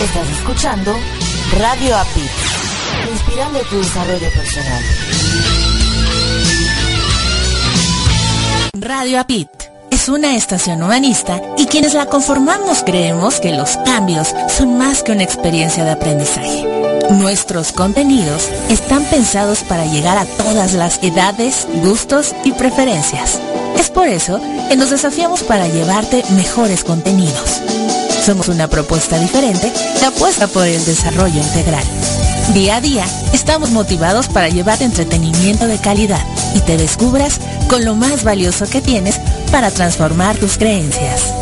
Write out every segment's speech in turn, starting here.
Estás escuchando Radio API, inspirando tu desarrollo personal. Radio APIT es una estación humanista y quienes la conformamos creemos que los cambios son más que una experiencia de aprendizaje. Nuestros contenidos están pensados para llegar a todas las edades, gustos y preferencias. Es por eso que nos desafiamos para llevarte mejores contenidos. Somos una propuesta diferente que apuesta por el desarrollo integral. Día a día estamos motivados para llevarte entretenimiento de calidad y te descubras con lo más valioso que tienes para transformar tus creencias.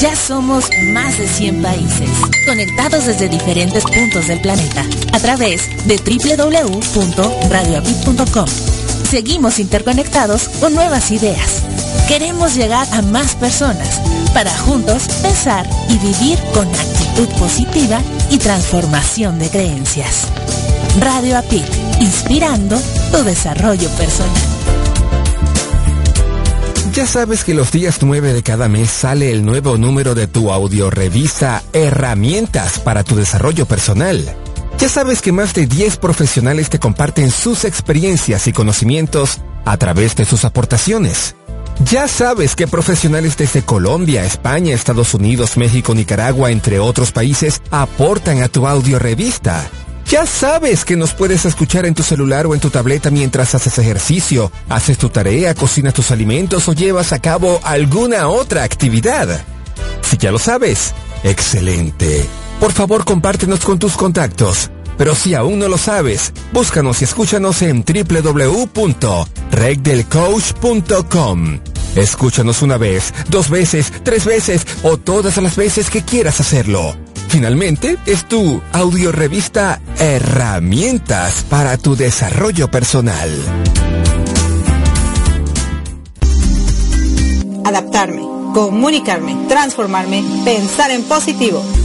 Ya somos más de 100 países, conectados desde diferentes puntos del planeta, a través de www.radioapit.com. Seguimos interconectados con nuevas ideas. Queremos llegar a más personas para juntos pensar y vivir con actitud positiva y transformación de creencias. Radio Apit, inspirando tu desarrollo personal. Ya sabes que los días 9 de cada mes sale el nuevo número de tu audiorevista Herramientas para tu desarrollo personal. Ya sabes que más de 10 profesionales te comparten sus experiencias y conocimientos a través de sus aportaciones. Ya sabes que profesionales desde Colombia, España, Estados Unidos, México, Nicaragua, entre otros países, aportan a tu audiorevista. Ya sabes que nos puedes escuchar en tu celular o en tu tableta mientras haces ejercicio, haces tu tarea, cocinas tus alimentos o llevas a cabo alguna otra actividad. Si ya lo sabes, excelente. Por favor, compártenos con tus contactos. Pero si aún no lo sabes, búscanos y escúchanos en www.regdelcoach.com. Escúchanos una vez, dos veces, tres veces o todas las veces que quieras hacerlo. Finalmente, es tu audiorevista Herramientas para tu desarrollo personal. Adaptarme, comunicarme, transformarme, pensar en positivo.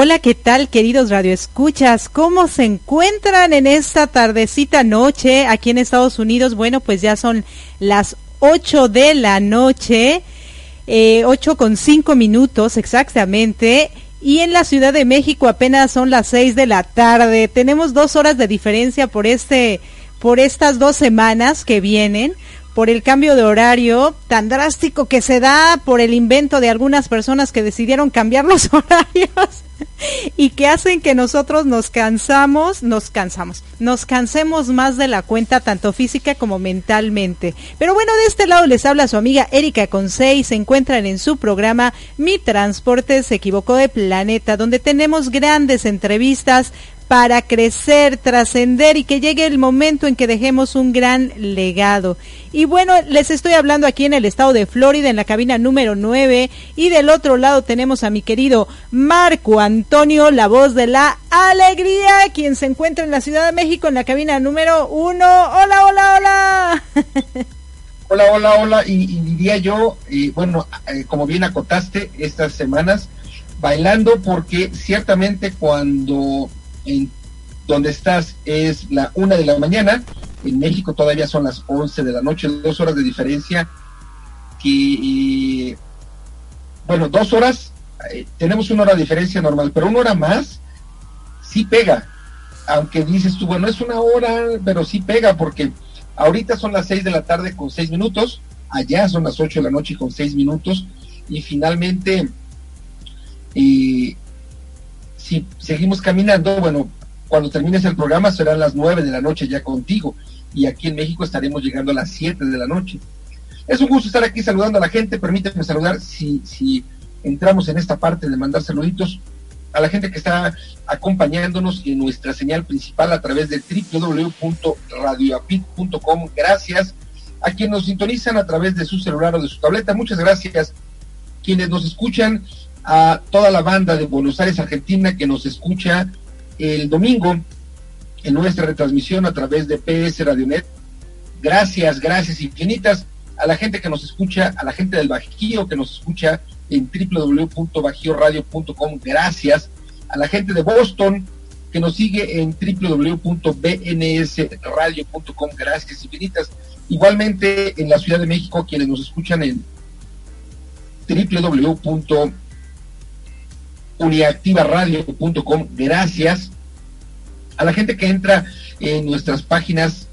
Hola, ¿qué tal, queridos radioescuchas? ¿Cómo se encuentran en esta tardecita noche aquí en Estados Unidos? Bueno, pues ya son las 8 de la noche, eh, 8 con 5 minutos exactamente. Y en la Ciudad de México apenas son las 6 de la tarde. Tenemos dos horas de diferencia por este, por estas dos semanas que vienen por el cambio de horario tan drástico que se da por el invento de algunas personas que decidieron cambiar los horarios y que hacen que nosotros nos cansamos, nos cansamos, nos cansemos más de la cuenta tanto física como mentalmente. Pero bueno, de este lado les habla su amiga Erika Consei, se encuentran en su programa Mi Transporte se equivocó de planeta, donde tenemos grandes entrevistas para crecer, trascender y que llegue el momento en que dejemos un gran legado. Y bueno, les estoy hablando aquí en el estado de Florida, en la cabina número 9, y del otro lado tenemos a mi querido Marco Antonio, la voz de la alegría, quien se encuentra en la Ciudad de México en la cabina número 1. Hola, hola, hola. Hola, hola, hola, y, diría yo, y bueno, eh, como bien acotaste estas semanas, bailando porque ciertamente cuando en donde estás es la una de la mañana, en México todavía son las once de la noche, dos horas de diferencia, que, bueno, dos horas, eh, tenemos una hora de diferencia normal, pero una hora más sí pega, aunque dices tú, bueno, es una hora, pero sí pega porque Ahorita son las 6 de la tarde con 6 minutos, allá son las 8 de la noche con 6 minutos y finalmente, si seguimos caminando, bueno, cuando termines el programa serán las 9 de la noche ya contigo y aquí en México estaremos llegando a las 7 de la noche. Es un gusto estar aquí saludando a la gente, permíteme saludar si, si entramos en esta parte de mandar saluditos a la gente que está acompañándonos en nuestra señal principal a través de www.radioapit.com. Gracias a quienes nos sintonizan a través de su celular o de su tableta. Muchas gracias quienes nos escuchan, a toda la banda de Buenos Aires, Argentina, que nos escucha el domingo en nuestra retransmisión a través de PS Radionet. Gracias, gracias infinitas a la gente que nos escucha, a la gente del Bajío que nos escucha en www.bajioradio.com. Gracias a la gente de Boston que nos sigue en www.bnsradio.com. Gracias infinitas. Igualmente en la Ciudad de México, quienes nos escuchan en www.uniactivaradio.com. Gracias a la gente que entra en nuestras páginas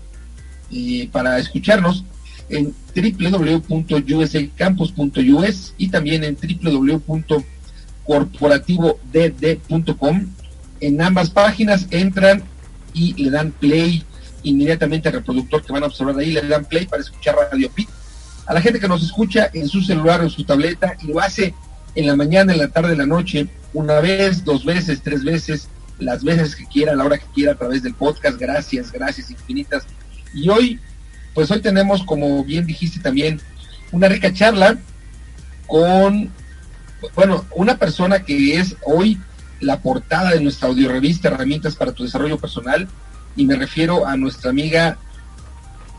para escucharnos en www.usacampus.us y también en www.corporativodd.com. En ambas páginas entran y le dan play inmediatamente al reproductor que van a observar ahí, le dan play para escuchar Radio Pit. A la gente que nos escucha en su celular o en su tableta y lo hace en la mañana, en la tarde, en la noche, una vez, dos veces, tres veces, las veces que quiera, a la hora que quiera, a través del podcast. Gracias, gracias infinitas. Y hoy pues hoy tenemos, como bien dijiste también, una rica charla con, bueno, una persona que es hoy la portada de nuestra audiorevista Herramientas para tu Desarrollo Personal, y me refiero a nuestra amiga,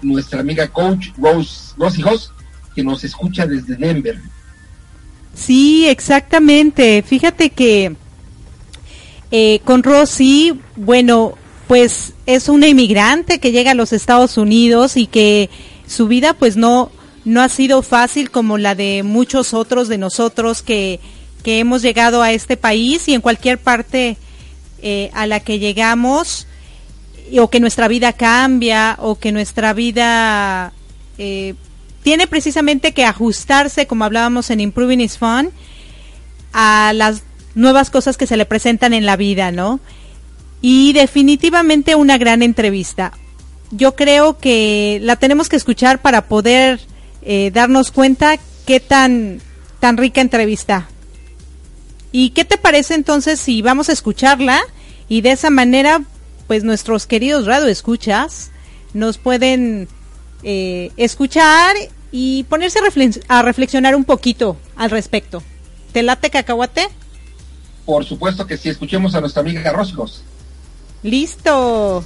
nuestra amiga coach Rose, Rosy Hoss, que nos escucha desde Denver. Sí, exactamente. Fíjate que eh, con Rosy, bueno, pues es una inmigrante que llega a los Estados Unidos y que su vida pues no, no ha sido fácil como la de muchos otros de nosotros que, que hemos llegado a este país y en cualquier parte eh, a la que llegamos o que nuestra vida cambia o que nuestra vida eh, tiene precisamente que ajustarse, como hablábamos en Improving is Fun, a las nuevas cosas que se le presentan en la vida, ¿no? y definitivamente una gran entrevista. Yo creo que la tenemos que escuchar para poder eh, darnos cuenta qué tan, tan rica entrevista. ¿Y qué te parece entonces si vamos a escucharla y de esa manera, pues nuestros queridos radio escuchas nos pueden eh, escuchar y ponerse a, reflexionar un poquito al respecto. ¿Te late cacahuate? Por supuesto que sí, escuchemos a nuestra amiga Roscos. Listo.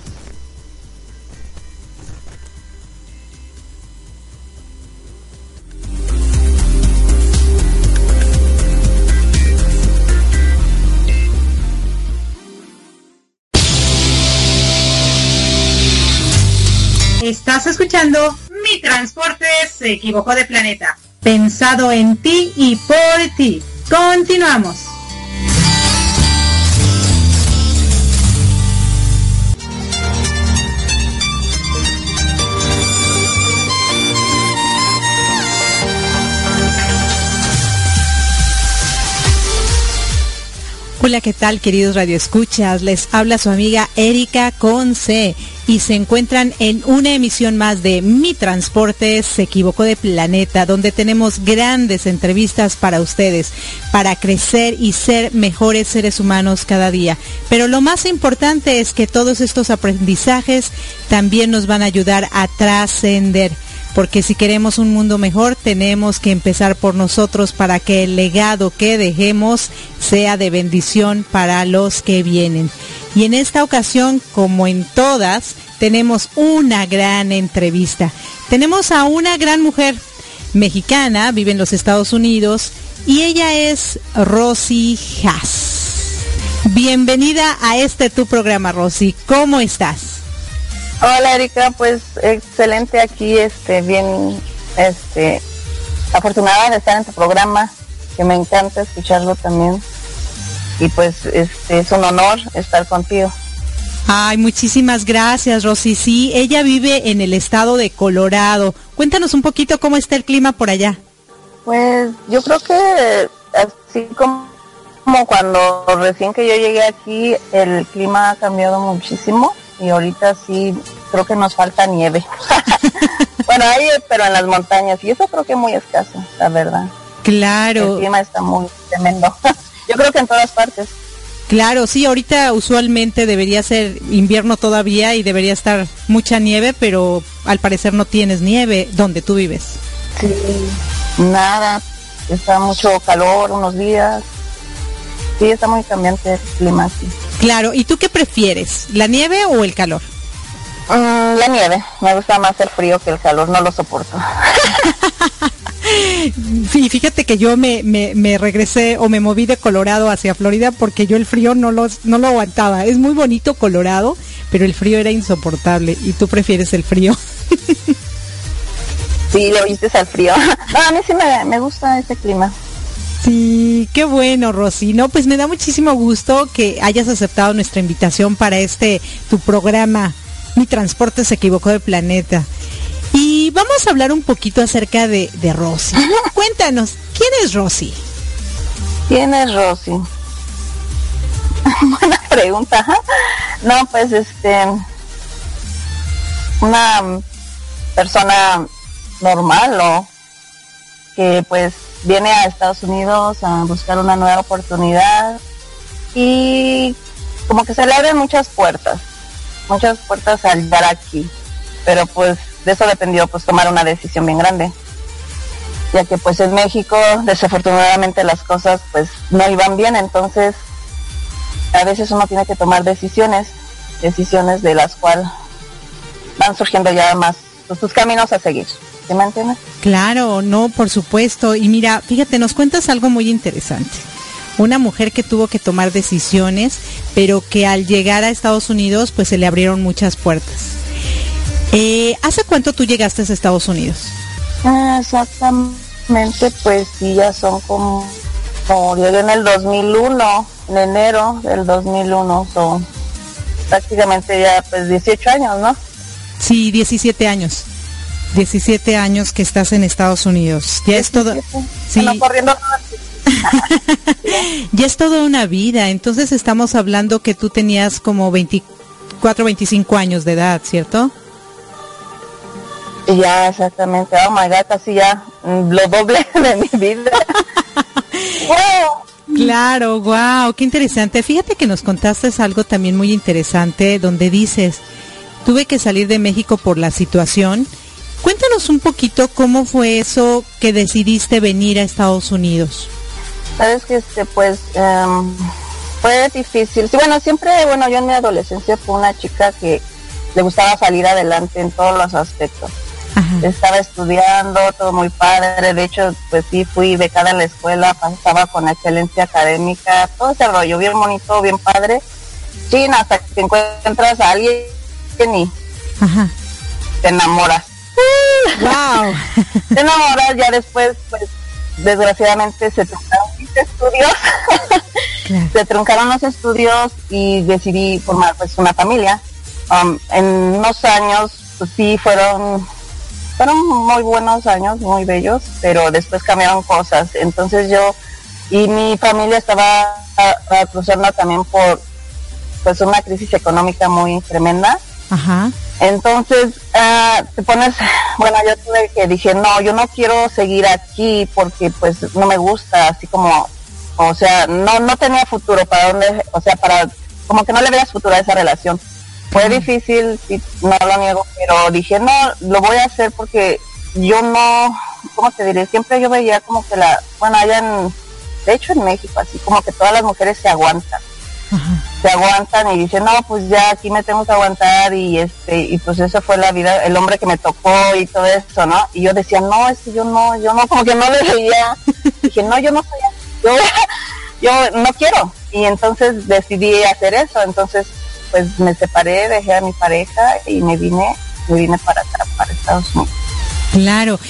Estás escuchando Mi Transporte se equivocó de planeta. Pensado en ti y por ti. Continuamos. Hola, ¿qué tal queridos radioescuchas? Les habla su amiga Erika Conce y se encuentran en una emisión más de Mi Transporte se equivocó de planeta, donde tenemos grandes entrevistas para ustedes, para crecer y ser mejores seres humanos cada día. Pero lo más importante es que todos estos aprendizajes también nos van a ayudar a trascender porque si queremos un mundo mejor tenemos que empezar por nosotros para que el legado que dejemos sea de bendición para los que vienen. Y en esta ocasión, como en todas, tenemos una gran entrevista. Tenemos a una gran mujer mexicana, vive en los Estados Unidos, y ella es Rosy Haas. Bienvenida a este tu programa, Rosy. ¿Cómo estás? Hola Erika, pues excelente aquí, este, bien, este, afortunada de estar en tu programa, que me encanta escucharlo también. Y pues este es un honor estar contigo. Ay, muchísimas gracias, Rosy. Sí, ella vive en el estado de Colorado. Cuéntanos un poquito cómo está el clima por allá. Pues yo creo que así como, como cuando recién que yo llegué aquí, el clima ha cambiado muchísimo y ahorita sí creo que nos falta nieve. bueno, ahí, pero en las montañas, y eso creo que es muy escaso, la verdad. Claro. El clima está muy tremendo. Yo creo que en todas partes. Claro, sí, ahorita usualmente debería ser invierno todavía y debería estar mucha nieve, pero al parecer no tienes nieve donde tú vives. Sí, nada, está mucho calor unos días. Sí, está muy cambiante el clima aquí. Claro, ¿y tú qué prefieres, la nieve o el calor? Mm, la nieve, me gusta más el frío que el calor, no lo soporto. Sí, fíjate que yo me, me, regresé o me moví de Colorado hacia Florida porque yo el frío no, los, no lo aguantaba. Es muy bonito Colorado, pero el frío era insoportable y tú prefieres el frío. Sí, le oíste al frío. a mí sí me, me gusta ese clima. Sí, qué bueno, Rosy. No, pues me da muchísimo gusto que hayas aceptado nuestra invitación para este tu programa. Mi transporte se equivocó de planeta. Y vamos a hablar un poquito acerca de, de Rosy. Cuéntanos, ¿quién es Rosy? ¿Quién es Rosy? Buena pregunta. No, pues este una persona normal o que pues viene a Estados Unidos a buscar una nueva oportunidad y como que se le abren muchas puertas, muchas puertas al llegar aquí, pero pues de eso dependió pues tomar una decisión bien grande, ya que pues en México desafortunadamente las cosas pues no iban bien, entonces a veces uno tiene que tomar decisiones, decisiones de las cuales van surgiendo ya más pues, caminos a seguir. Claro, no, por supuesto. Y mira, fíjate, nos cuentas algo muy interesante. Una mujer que tuvo que tomar decisiones, pero que al llegar a Estados Unidos, pues se le abrieron muchas puertas. Eh, ¿Hace cuánto tú llegaste a Estados Unidos? Ah, exactamente, pues sí, ya son como, como llegué en el 2001, en enero del 2001, son prácticamente ya pues 18 años, ¿no? Sí, 17 años. 17 años que estás en Estados Unidos. Ya es todo. Sí. ya es toda una vida. Entonces estamos hablando que tú tenías como 24, 25 años de edad, ¿cierto? Ya, exactamente. Oh my God, casi ya mm, lo doble de mi vida. Claro, wow, qué interesante. Fíjate que nos contaste algo también muy interesante donde dices, tuve que salir de México por la situación Cuéntanos un poquito cómo fue eso que decidiste venir a Estados Unidos. Sabes que este pues em, fue difícil. Sí, bueno, siempre, bueno, yo en mi adolescencia fui una chica que le gustaba salir adelante en todos los aspectos. Estaba estudiando, todo muy padre. De hecho, pues sí, fui becada en la escuela, pasaba con excelencia académica, todo ese rollo, bien bonito, bien padre. Sí, hasta que encuentras a alguien y te enamoras. Wow. Te enamoras ya después, pues desgraciadamente se truncaron mis estudios. Se truncaron los estudios y decidí formar pues una familia. Um, en unos años, pues sí fueron fueron muy buenos años, muy bellos, pero después cambiaron cosas. Entonces yo y mi familia estaba cruzando también por pues una crisis económica muy tremenda Ajá. Entonces, uh, te pones, bueno, yo tuve que dije, no, yo no quiero seguir aquí porque pues no me gusta, así como, o sea, no, no tenía futuro para dónde, o sea, para, como que no le veas futuro a esa relación. Fue difícil, no lo niego, pero dije, no, lo voy a hacer porque yo no, ¿cómo te diré? Siempre yo veía como que la, bueno, allá en, de hecho en México, así como que todas las mujeres se aguantan se aguantan y dicen, no, pues ya aquí me tengo que aguantar y este, y pues esa fue la vida, el hombre que me tocó y todo eso, ¿no? Y yo decía, no, es que yo no, yo no, como que no le veía. Dije, no, yo no soy yo, yo no quiero. Y entonces decidí hacer eso, entonces pues me separé, dejé a mi pareja y me vine, me vine para acá, para Estados Unidos. Claro.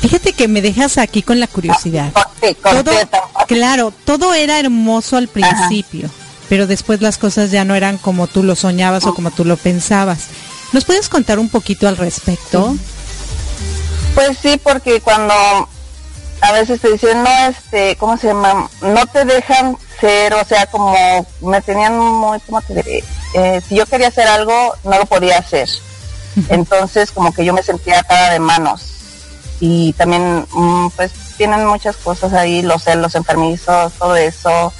Fíjate que me dejas aquí con la curiosidad. todo, claro, todo era hermoso al principio pero después las cosas ya no eran como tú lo soñabas o como tú lo pensabas. ¿Nos puedes contar un poquito al respecto? Pues sí, porque cuando a veces te dicen, no, este, ¿cómo se llama? No te dejan ser, o sea, como me tenían muy, ¿cómo te diré? Eh, si yo quería hacer algo, no lo podía hacer. Entonces, como que yo me sentía atada de manos. Y también, mm, pues, tienen muchas cosas ahí, los celos enfermizos, todo eso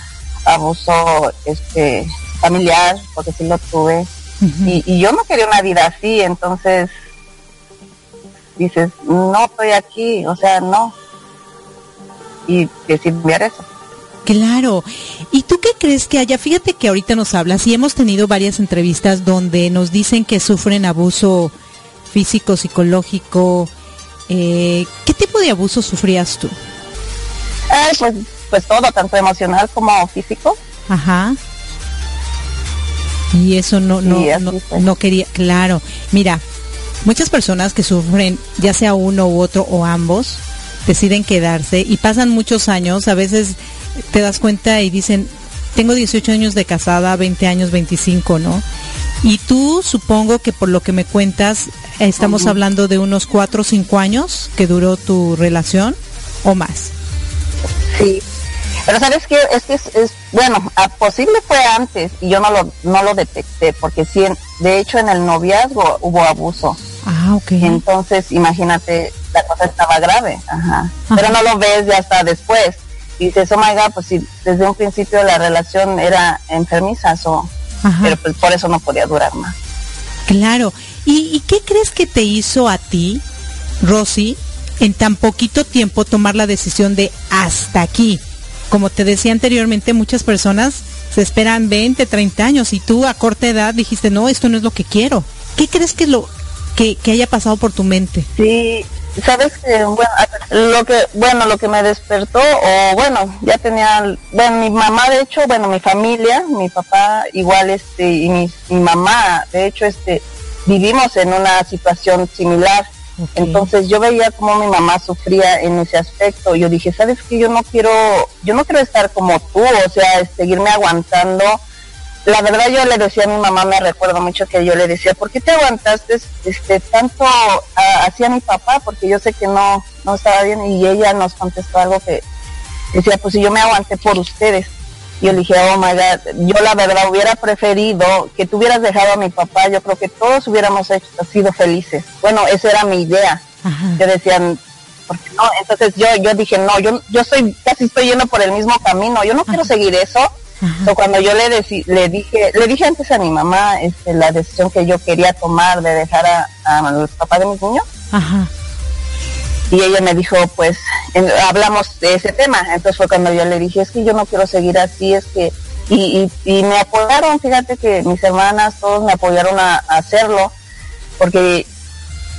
abuso este familiar, porque sí lo tuve. y, yo no quería una vida así, entonces dices, no estoy aquí, o sea, no. Y ver eso. Claro. ¿Y tú qué crees que haya? Fíjate que ahorita nos hablas y hemos tenido varias entrevistas donde nos dicen que sufren abuso físico, psicológico. Eh, ¿Qué tipo de abuso sufrías tú? pues pues todo, tanto emocional como físico. Ajá. Y eso no, no, no, quería, claro. Mira, muchas personas que sufren, ya sea uno u otro o ambos, deciden quedarse y pasan muchos años, a veces te das cuenta y dicen, tengo 18 años de casada, 20 años, 25, ¿no? Y tú supongo que por lo que me cuentas, estamos hablando de unos 4 o 5 años que duró tu relación o más. Sí, pero sabes que es que es, bueno, posible fue antes y yo no lo no lo detecté porque sí, de hecho en el noviazgo hubo abuso. Ah, ok. Entonces, imagínate, la cosa estaba grave, ajá. Pero no lo ves ya hasta después. Y dices, oh my God, pues si desde un principio la relación era enfermiza, o pero pues por eso no podía durar más. Claro. ¿Y, ¿Y qué crees que te hizo a ti, Rosy, en tan poquito tiempo tomar la decisión de hasta aquí? Como te decía anteriormente, muchas personas se esperan 20, 30 años y tú a corta edad dijiste, no, esto no es lo que quiero. ¿Qué crees que lo que, haya pasado por tu mente? Sí, sabes que bueno, lo que bueno lo que me despertó o bueno ya tenía bueno mi mamá de hecho bueno mi familia mi papá igual este y mi, mi mamá de hecho este vivimos en una situación similar entonces yo veía cómo mi mamá sufría en ese aspecto. Yo dije, sabes que yo no quiero, yo no quiero estar como tú, o sea, seguirme aguantando. La verdad yo le decía a mi mamá, me recuerdo mucho que yo le decía, ¿por qué te aguantaste este tanto hacia mi papá? Porque yo sé que no, no estaba bien y ella nos contestó algo que decía, pues si yo me aguanté por ustedes. Y yo le dije, oh my God, yo la verdad hubiera preferido que tú hubieras dejado a mi papá, yo creo que todos hubiéramos sido felices. Bueno, esa era mi idea. Yo decían, porque no, entonces yo, yo dije, no, yo, yo soy, casi estoy yendo por el mismo camino, yo no quiero seguir eso. So, cuando yo le, le dije, le dije antes a mi mamá este, la decisión que yo quería tomar de dejar a, a papá de mis niños, Ajá y ella me dijo, pues, hablamos de ese tema. Entonces fue cuando yo le dije, es que yo no quiero seguir así, es que, y, y, me apoyaron, fíjate que mis hermanas, todos me apoyaron a, hacerlo, porque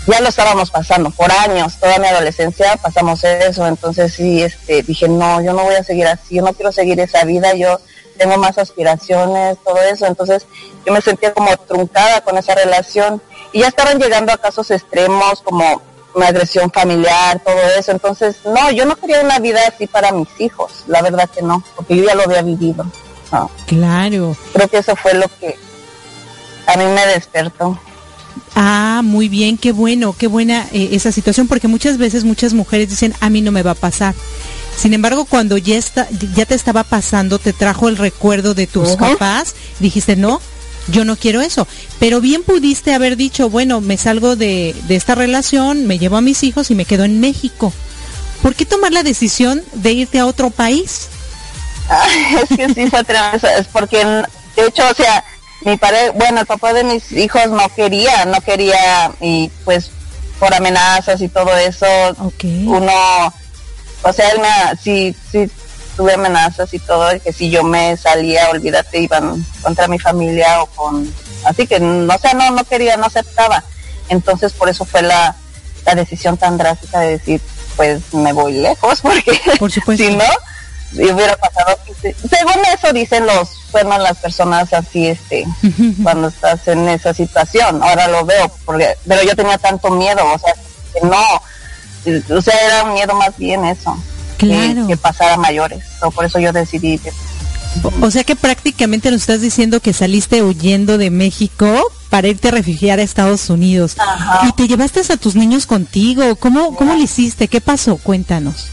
ya lo estábamos pasando por años, toda mi adolescencia pasamos eso, entonces sí, este, dije, no, yo no voy a seguir así, yo no quiero seguir esa vida, yo tengo más aspiraciones, todo eso, entonces yo me sentía como truncada con esa relación. Y ya estaban llegando a casos extremos como una agresión familiar, todo eso. Entonces, no, yo no quería una vida así para mis hijos, la verdad que no, porque yo ya lo había vivido. Claro. Creo que eso fue lo que a mí me despertó. Ah, muy bien, qué bueno, qué buena eh, esa situación, porque muchas veces muchas mujeres dicen, a mí no me va a pasar. Sin embargo, cuando ya, está, ya te estaba pasando, te trajo el recuerdo de tus papás, dijiste, no, yo no quiero eso. Pero bien pudiste haber dicho, bueno, me salgo de, de esta relación, me llevo a mis hijos y me quedo en México. ¿Por qué tomar la decisión de irte a otro país? es que sí fue es porque de hecho, o sea, mi padre, bueno, el papá de mis hijos no quería, no quería y pues por amenazas y todo eso, uno, o sea, él me, sí, sí tuve amenazas y todo, que si yo me salía, olvídate, iban contra mi familia o con, así que, no sé, no, no quería, no aceptaba. Entonces, por eso fue la, la decisión tan drástica de decir, pues me voy lejos, porque por supuesto. si no, hubiera pasado según eso dicen los bueno las personas así este cuando estás en esa situación ahora lo veo porque pero yo tenía tanto miedo o sea que no o sea era un miedo más bien eso claro. que, pasara mayores por eso yo decidí o, sea que prácticamente nos estás diciendo que saliste huyendo de México para irte a refugiar a Estados Unidos. Y te llevaste a tus niños contigo cómo cómo lo hiciste qué pasó cuéntanos.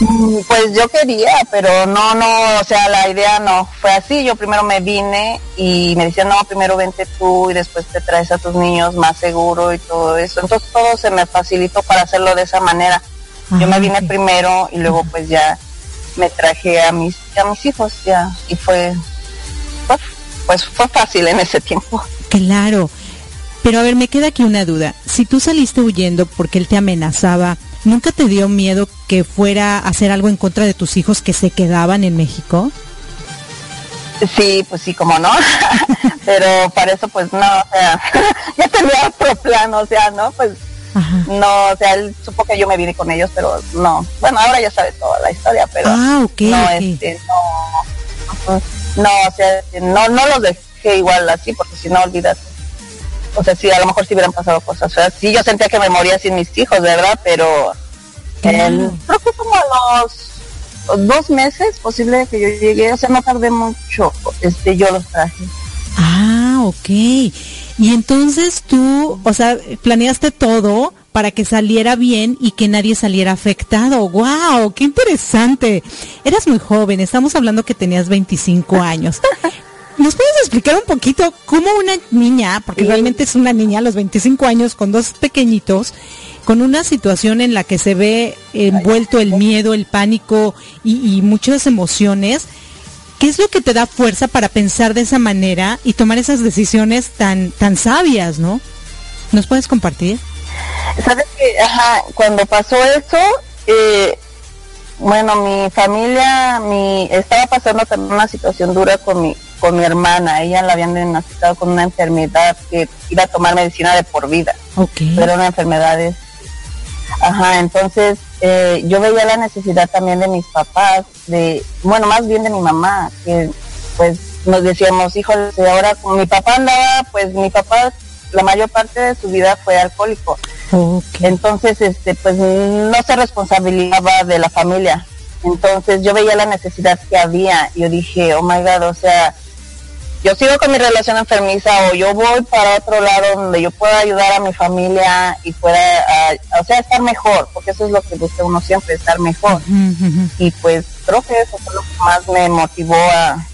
Mm, pues yo quería, pero no, no, o sea, la idea no fue así. Yo primero me vine y me decían, no, primero vente tú y después te traes a tus niños más seguro y todo eso. Entonces todo se me facilitó para hacerlo de esa manera. Yo me vine primero y luego pues ya me traje a mis, a mis hijos ya y fue, pues, pues fue fácil en ese tiempo. Claro. Pero a ver, me queda aquí una duda. Si tú saliste huyendo porque él te amenazaba, ¿Nunca te dio miedo que fuera a hacer algo en contra de tus hijos que se quedaban en México? Sí, pues sí, como no. pero para eso, pues no, o sea, ya tenía otro plan, o sea, ¿no? Pues no, o sea, él supo que yo me vine con ellos, pero no. Bueno, ahora ya sabe toda la historia, pero ah, no, este, no, no, o sea, no, no los dejé igual así, porque si no olvidas o sea, sí, a lo mejor sí hubieran pasado cosas. O sea, sí, yo sentía que me moría sin mis hijos, ¿verdad? Pero creo que como a los dos meses posible que yo llegué, o sea, no tardé mucho, este, yo los traje. Ah, ok. Y entonces tú, o sea, planeaste todo para que saliera bien y que nadie saliera afectado. ¡Wow! ¡Qué interesante! Eras muy joven, estamos hablando que tenías 25 años. ¿Nos puedes explicar un poquito cómo una niña, porque realmente es una niña a los 25 años con dos pequeñitos, con una situación en la que se ve envuelto el miedo, el pánico y, muchas emociones, ¿qué es lo que te da fuerza para pensar de esa manera y tomar esas decisiones tan, tan sabias, no? ¿Nos puedes compartir? Sabes que, ajá, cuando pasó eso, eh, bueno, mi familia, mi, estaba pasando también una situación dura con mi, con mi hermana. Ella la habían diagnosticado con una enfermedad que iba a tomar medicina de por vida. Okay. Pero una enfermedad es... Ajá, entonces eh, yo veía la necesidad también de mis papás, de, bueno, más bien de mi mamá, que pues nos decíamos, hijos, ahora con mi papá andaba, pues mi papá la mayor parte de su vida fue alcohólico. Entonces, este, pues no se responsabilizaba de la familia. Entonces yo veía la necesidad que había. Yo dije, oh my God, o sea, yo sigo con mi relación enfermiza o yo voy para otro lado donde yo pueda ayudar a mi familia y pueda, o sea, estar mejor, porque eso es lo que busca uno siempre, estar mejor. Y pues creo que eso fue lo que más me motivó a,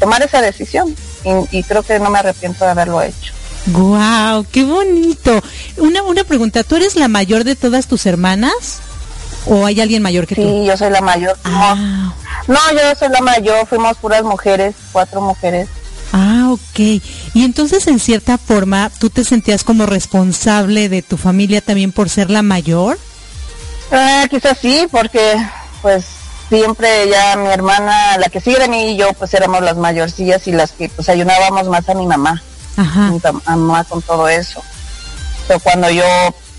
tomar esa decisión y creo que no me arrepiento de haberlo hecho. Guau, qué bonito. Una, una pregunta, ¿tú eres la mayor de todas tus hermanas? ¿O hay alguien mayor que tú? Sí, yo soy la mayor. Ah. No, yo soy la mayor, fuimos puras mujeres, cuatro mujeres. Ah, ok. Y entonces, en cierta forma, ¿tú te sentías como responsable de tu familia también por ser la mayor? Ah, quizás sí, porque pues siempre ya mi hermana, la que sigue de mí y yo, pues éramos las mayorcillas y las que pues ayudábamos más a mi mamá. Ajá. mi mamá con todo eso. Pero cuando yo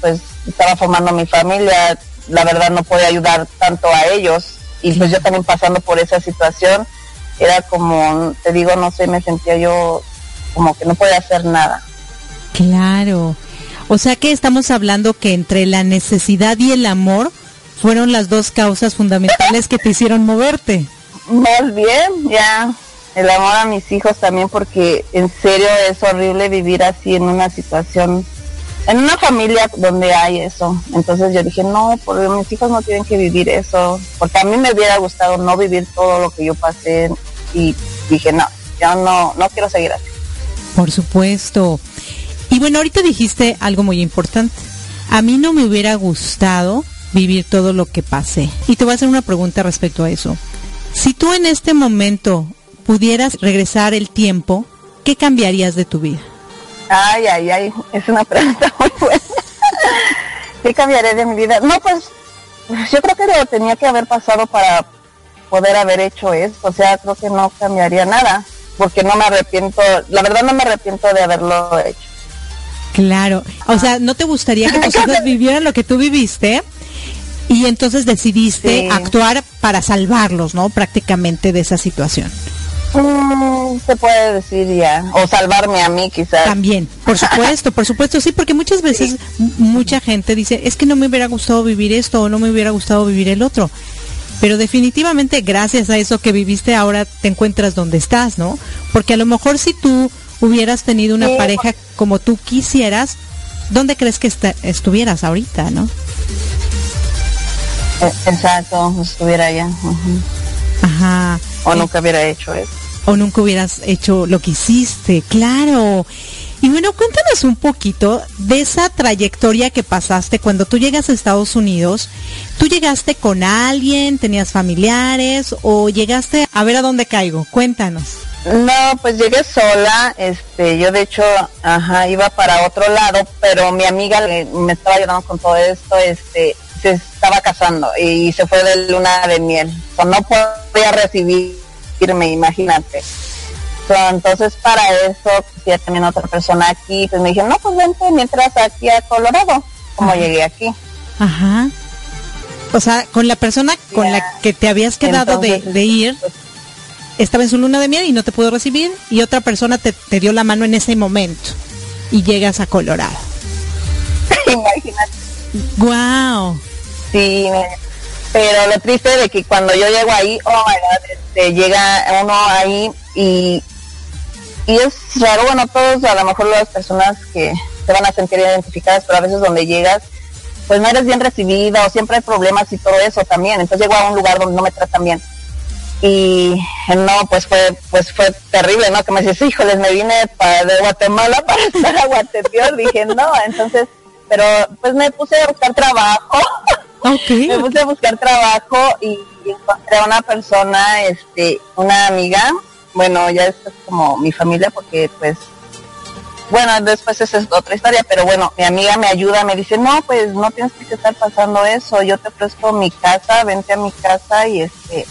pues estaba formando mi familia, la verdad no podía ayudar tanto a ellos y pues yo también pasando por esa situación era como, te digo, no sé, me sentía yo como que no podía hacer nada. Claro. O sea que estamos hablando que entre la necesidad y el amor fueron las dos causas fundamentales que te hicieron moverte. Más bien, ya el amor a mis hijos también porque en serio es horrible vivir así en una situación, en una familia donde hay eso. Entonces yo dije, no, porque mis hijos no tienen que vivir eso, porque a mí me hubiera gustado no vivir todo lo que yo pasé y dije, no, yo no, no quiero seguir así. Por supuesto. Y bueno, ahorita dijiste algo muy importante. A mí no me hubiera gustado vivir todo lo que pasé. Y te voy a hacer una pregunta respecto a eso. Si tú en este momento pudieras regresar el tiempo, ¿qué cambiarías de tu vida? Ay, ay, ay, es una pregunta muy buena. ¿Qué cambiaré de mi vida? No, pues yo creo que lo tenía que haber pasado para poder haber hecho esto. O sea, creo que no cambiaría nada, porque no me arrepiento, la verdad no me arrepiento de haberlo hecho. Claro, o sea, ¿no te gustaría que tus hijos vivieran lo que tú viviste? Y entonces decidiste Sí. actuar para salvarlos, ¿no? Prácticamente de esa situación. Mm, se puede decir ya, o salvarme a mí quizás. También, por supuesto, por supuesto, sí, porque muchas veces mucha gente dice, es que no me hubiera gustado vivir esto o no me hubiera gustado vivir el otro. Pero definitivamente gracias a eso que viviste ahora te encuentras donde estás, ¿no? Porque a lo mejor si tú hubieras tenido una Sí, pareja como tú quisieras, ¿dónde crees que esta- estuvieras ahorita, no? Eh, Exacto, estuviera allá. Ajá. O nunca hubiera hecho eso. o nunca hubieras hecho lo que hiciste, claro. Y bueno, cuéntanos un poquito de esa trayectoria que pasaste cuando tú llegas a Estados Unidos. ¿Tú llegaste con alguien, tenías familiares o llegaste a ver a dónde caigo? Cuéntanos. No, pues llegué sola, este, yo de hecho, ajá, iba para otro lado, pero mi amiga me estaba ayudando con todo esto, este, se estaba casando y se fue de luna de miel, no podía recibirme, imagínate. So, entonces para eso, ya también otra persona aquí, pues me dijeron, no, pues vente mientras aquí a Colorado, como Ajá. llegué aquí. Ajá. O sea, con la persona con la que te habías quedado Entonces, de ir, pues, estaba en su luna de miel y no te pudo recibir y otra persona te, te dio la mano en ese momento y llegas a Colorado. imagínate. Wow. Me- pero lo triste de que cuando yo llego ahí, oh este, llega uno ahí y, y es raro, bueno, todos, a lo mejor las personas que se van a sentir identificadas, pero a veces donde llegas, pues no eres bien recibida o siempre hay problemas y todo eso también. Entonces llego a un lugar donde no me tratan bien. Y no, pues fue, pues fue terrible, ¿no? Que me dices, híjoles, me vine para de Guatemala para estar a Guatepeor. Dije, no, entonces, pero pues me puse a buscar trabajo. Me puse a buscar trabajo y, encontré a una persona, este, una amiga, bueno, ya es como mi familia porque pues, bueno, después esa es otra historia, pero bueno, mi amiga me ayuda, me dice, no, pues no tienes que estar pasando eso, yo te ofrezco mi casa, vente a mi casa y este,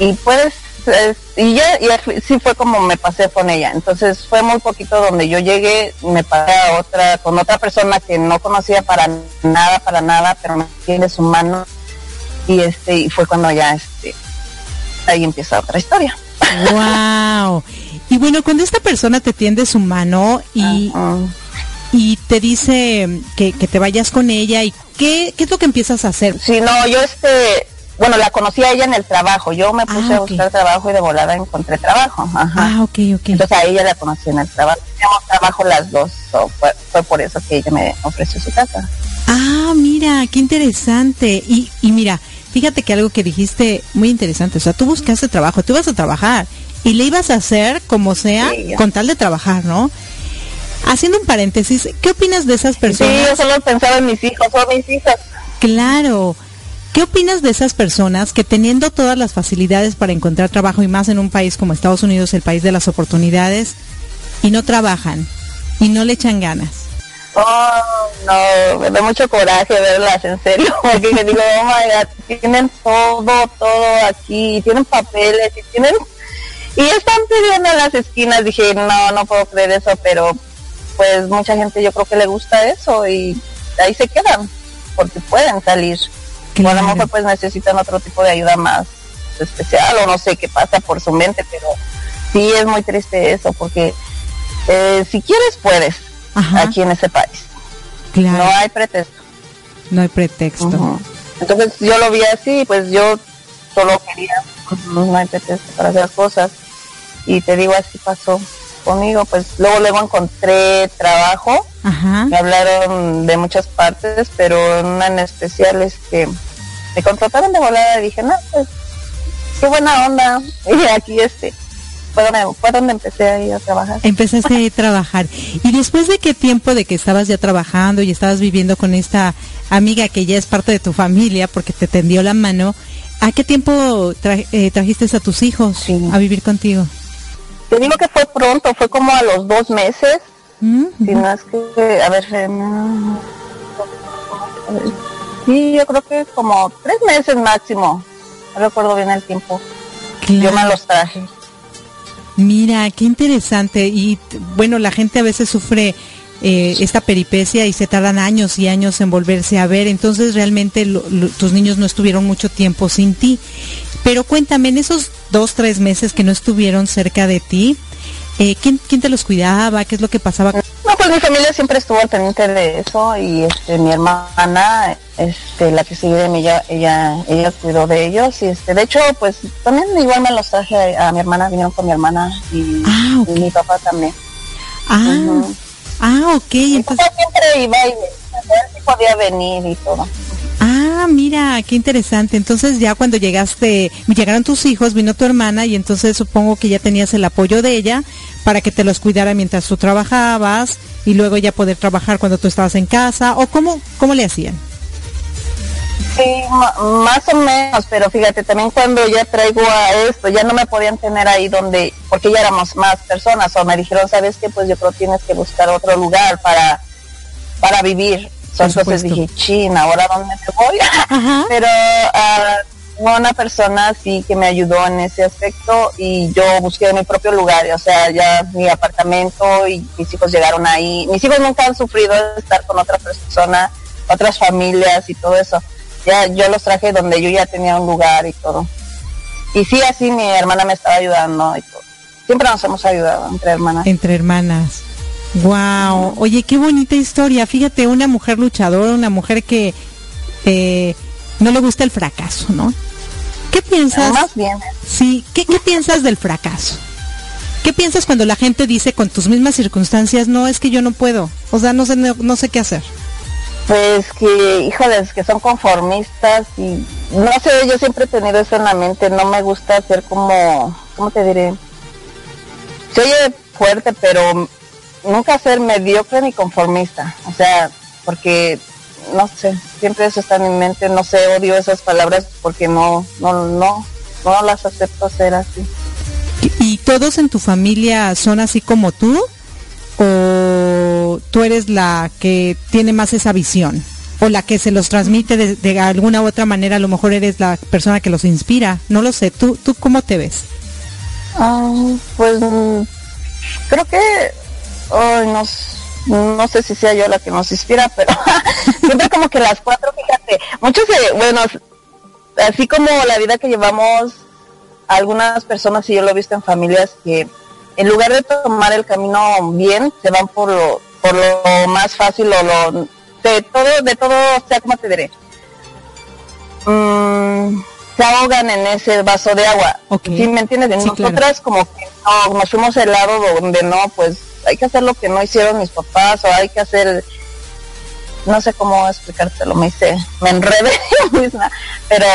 y puedes, es- y ya, y así- sí fue como me pasé con ella, entonces fue muy poquito donde yo llegué, me pasé a otra, con otra persona que no conocía para nada, para nada, pero me tiene su mano, y este, y fue cuando ya, este, ahí empieza otra historia. Wow. Y bueno, cuando esta persona te tiende su mano y, y te dice que, que te vayas con ella, ¿y qué, qué es lo que empiezas a hacer? Sí, no, yo este, bueno, la conocí a ella en el trabajo, yo me puse Ah, a buscar trabajo y de volada encontré trabajo, ajá. Ah, ok, ok. Entonces a ella la conocí en el trabajo, teníamos trabajo las dos, so, fue, fue por eso que ella me ofreció su casa. Ah, mira, qué interesante. Y, y mira, fíjate que algo que dijiste muy interesante, o sea, tú buscaste trabajo, tú ibas a trabajar y le ibas a hacer como sea Sí, con tal de trabajar, ¿no? Haciendo un paréntesis, ¿qué opinas de esas Sí, personas? yo solo pensaba en mis hijos, son mis hijos. Claro. ¿Qué opinas de esas personas que teniendo todas las facilidades para encontrar trabajo y más en un país como Estados Unidos, el país de las oportunidades, y no trabajan y no le echan ganas? Oh, no, me da mucho coraje verlas, en serio, porque digo, oh my God, tienen todo, todo aquí, tienen papeles, y tienen, y están pidiendo en las esquinas, dije, no, no puedo creer eso, pero pues mucha gente yo creo que le gusta eso, y ahí se quedan, porque pueden salir, o a Claro. lo mejor pues necesitan otro tipo de ayuda más especial, o no sé qué pasa por su mente, pero sí es muy triste eso, porque eh, si quieres puedes, Ajá, aquí en ese país. claro. No hay pretexto. No hay pretexto. Entonces yo lo vi así, pues yo solo quería, ujú, no hay pretexto para hacer cosas. Y te digo, así pasó conmigo. Pues luego, luego encontré trabajo. Ajá. Me hablaron de muchas partes, pero una en especial, este, me contrataron de volada y dije, no, pues, qué buena onda. Y aquí, este, fue donde, empecé a ir a trabajar. Empezaste a trabajar. ¿Y después de qué tiempo de que estabas ya trabajando y estabas viviendo con esta amiga que ya es parte de tu familia porque te tendió la mano, ¿a qué tiempo eh, trajiste a tus hijos a vivir contigo? Te digo que fue pronto, fue como a los dos meses. Mm, si no es que, a ver, sí, yo creo que como tres meses máximo. No recuerdo bien el tiempo. Yo me los traje. Mira, qué interesante. Y bueno, la gente a veces sufre eh, esta peripecia y se tardan años y años en volverse a ver. Entonces realmente tus niños no estuvieron mucho tiempo sin ti. Pero cuéntame, en esos dos, tres meses que no estuvieron cerca de ti, eh, ¿quién, ¿quién, te los cuidaba? ¿Qué es lo que pasaba? No, pues mi familia siempre estuvo al pendiente de eso y este, mi hermana, este, la que sigue de mí, ella, ella, ella cuidó de ellos y este, de hecho, pues también igual me los traje a, mi hermana, vinieron con mi hermana y, ah, mi papá también. Ah, ah ok. Entonces... siempre iba y podía venir y todo. Ah, mira, qué interesante. Entonces ya cuando llegaste, llegaron tus hijos, vino tu hermana y entonces supongo que ya tenías el apoyo de ella para que te los cuidara mientras tú trabajabas y luego ya poder trabajar cuando tú estabas en casa o cómo, cómo le hacían. Sí, más o menos, pero fíjate, también cuando ya traigo a esto, ya no me podían tener ahí donde, porque ya éramos más personas, o me dijeron, sabes qué, pues yo creo que tienes que buscar otro lugar para, para vivir. Entonces dije, china, ¿ahora dónde me voy? Pero uh, una persona sí que me ayudó en ese aspecto y yo busqué mi propio lugar, o sea, ya mi apartamento y mis hijos llegaron ahí. Mis hijos nunca han sufrido estar con otra persona, otras familias y todo eso. Ya yo los traje donde yo ya tenía un lugar y todo. Y sí, así mi hermana me estaba ayudando y todo. Siempre nos hemos ayudado entre hermanas. Entre hermanas. Wow, oye, qué bonita historia. Fíjate, una mujer luchadora, una mujer que eh, no le gusta el fracaso, ¿no? ¿Qué piensas? Más bien. Sí, ¿qué, piensas del fracaso? ¿Qué piensas cuando la gente dice con tus mismas circunstancias, no, es que yo no puedo? O sea, no sé, no, sé qué hacer. Pues que, híjoles, que son conformistas y no sé, yo siempre he tenido eso en la mente, no me gusta ser como, ¿cómo te diré? Se oye fuerte, pero nunca ser mediocre ni conformista, o sea, porque no sé, siempre eso está en mi mente, no sé, odio esas palabras porque no, no, no, no las acepto ser así. ¿Y todos en tu familia son así como tú? ¿O tú eres la que tiene más esa visión? ¿O la que se los transmite de, alguna u otra manera? A lo mejor eres la persona que los inspira. No lo sé. ¿Tú, tú cómo te ves? Ah, pues creo que Ay, no, no sé si sea yo la que nos inspira, pero siempre como que las cuatro, fíjate, muchos, bueno, así como la vida que llevamos algunas personas, y yo lo he visto en familias, que en lugar de tomar el camino bien, se van por lo, por lo más fácil o lo, de todo, de todo, o sea, ¿cómo te diré? Mm, se ahogan en ese vaso de agua. ¿Sí me entiendes? De nosotras como que no, nos fuimos el lado donde no, pues hay que hacer lo que no hicieron mis papás o hay que hacer no sé cómo explicártelo, me hice, me enredé misma, pero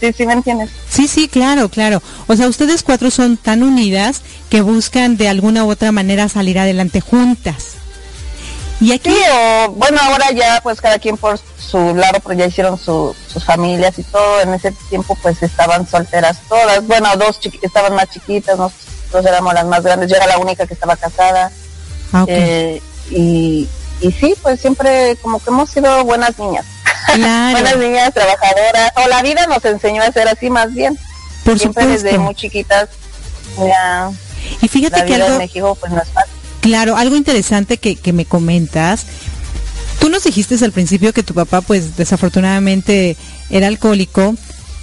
sí, sí me entiendes. Sí, sí, claro, claro. O sea, ustedes cuatro son tan unidas que buscan de alguna u otra manera salir adelante juntas. Y aquí... Sí, o, bueno, ahora ya pues cada quien por su lado, pero ya hicieron sus familias y todo. En ese tiempo pues estaban solteras todas. Bueno, dos estaban más chiquitas, nosotros éramos las más grandes. Yo era la única que estaba casada. Ah, eh, y, y sí, pues siempre como que hemos sido buenas niñas. Buenas niñas, trabajadoras. O la vida nos enseñó a ser así más bien. Por siempre desde muy chiquitas. Ya, y fíjate que algo... México pues no es fácil. Claro, algo interesante que, que me comentas. Tú nos dijiste al principio que tu papá pues desafortunadamente era alcohólico,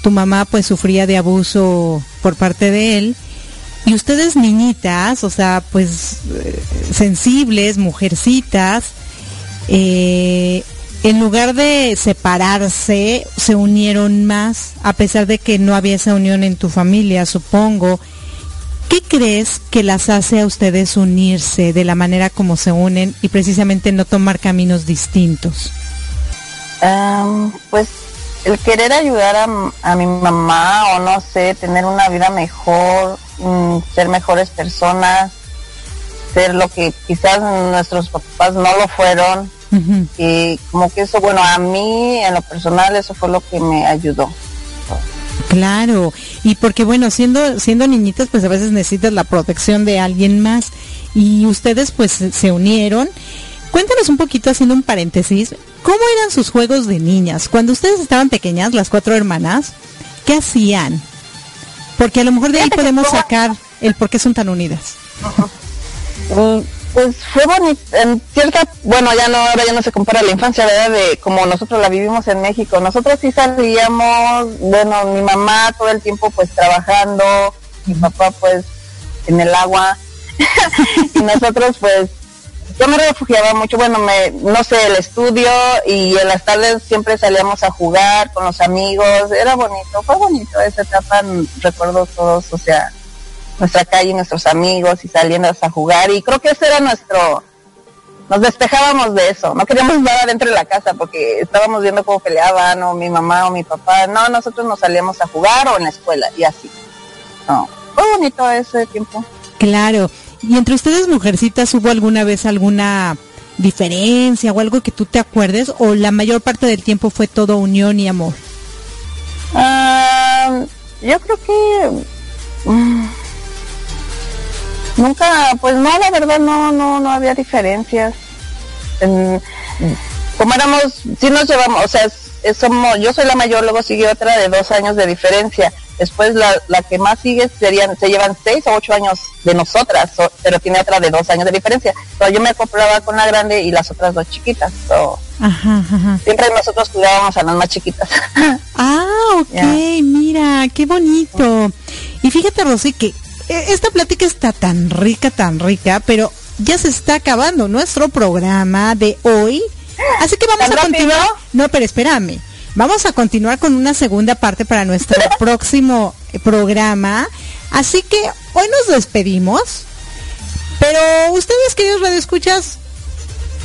tu mamá pues sufría de abuso por parte de él y ustedes niñitas, o sea, pues eh, sensibles, mujercitas, eh, en lugar de separarse, se unieron más, a pesar de que no había esa unión en tu familia, supongo. ¿Qué crees que las hace a ustedes unirse de la manera como se unen y precisamente no tomar caminos distintos? pues el querer ayudar a, mi mamá o no sé, tener una vida mejor, mm, ser mejores personas, ser lo que quizás nuestros papás no lo fueron. Y como que eso, bueno, a mí en lo personal eso fue lo que me ayudó. Claro, y porque bueno, siendo siendo niñitas, pues a veces necesitas la protección de alguien más y ustedes pues se unieron. Cuéntanos un poquito haciendo un paréntesis, ¿Cómo eran sus juegos de niñas? Cuando ustedes estaban pequeñas, las cuatro hermanas, ¿qué hacían? Porque a lo mejor de ahí podemos sacar el por qué son tan unidas. Mm, pues fue bonito, en cierta, bueno, ya no, ahora ya no se compara la infancia, ¿verdad? De como nosotros la vivimos en México. Nosotros sí salíamos, bueno, mi mamá todo el tiempo pues trabajando, mi papá pues en el agua, y nosotros pues yo me refugiaba mucho, bueno, me, no sé, el estudio y en las tardes siempre salíamos a jugar con los amigos, era bonito, fue bonito esa etapa, recuerdo todos, o sea, nuestra calle, nuestros amigos y saliendo a jugar y creo que ese era nuestro, nos despejábamos de eso, no queríamos nada dentro de la casa porque estábamos viendo cómo peleaban o mi mamá o mi papá, no, nosotros nos salíamos a jugar o en la escuela y así, no, fue bonito ese tiempo. Claro, ¿Y entre ustedes, mujercitas, hubo alguna vez alguna diferencia o algo que tú te acuerdes? ¿O la mayor parte del tiempo fue todo unión y amor? Ah, yo creo que... Nunca, pues no, la verdad no, no, no había diferencias. como éramos, sí nos llevamos, o sea, somos, yo soy la mayor, luego sigue otra de dos años de diferencia Después la, la que más sigue serían, se llevan seis o ocho años de nosotras, pero tiene otra de dos años de diferencia. Pero yo me acoplaba con la grande y las otras dos chiquitas. Siempre nosotros cuidábamos a las más chiquitas. ah, ok, mira, qué bonito. Y fíjate, Rosy, que esta plática está tan rica, tan rica, pero ya se está acabando nuestro programa de hoy. Así que vamos a continuar. No, pero espérame. Vamos a continuar con una segunda parte para nuestro próximo eh, programa. Así que hoy nos despedimos. Pero ustedes, queridos radioescuchas,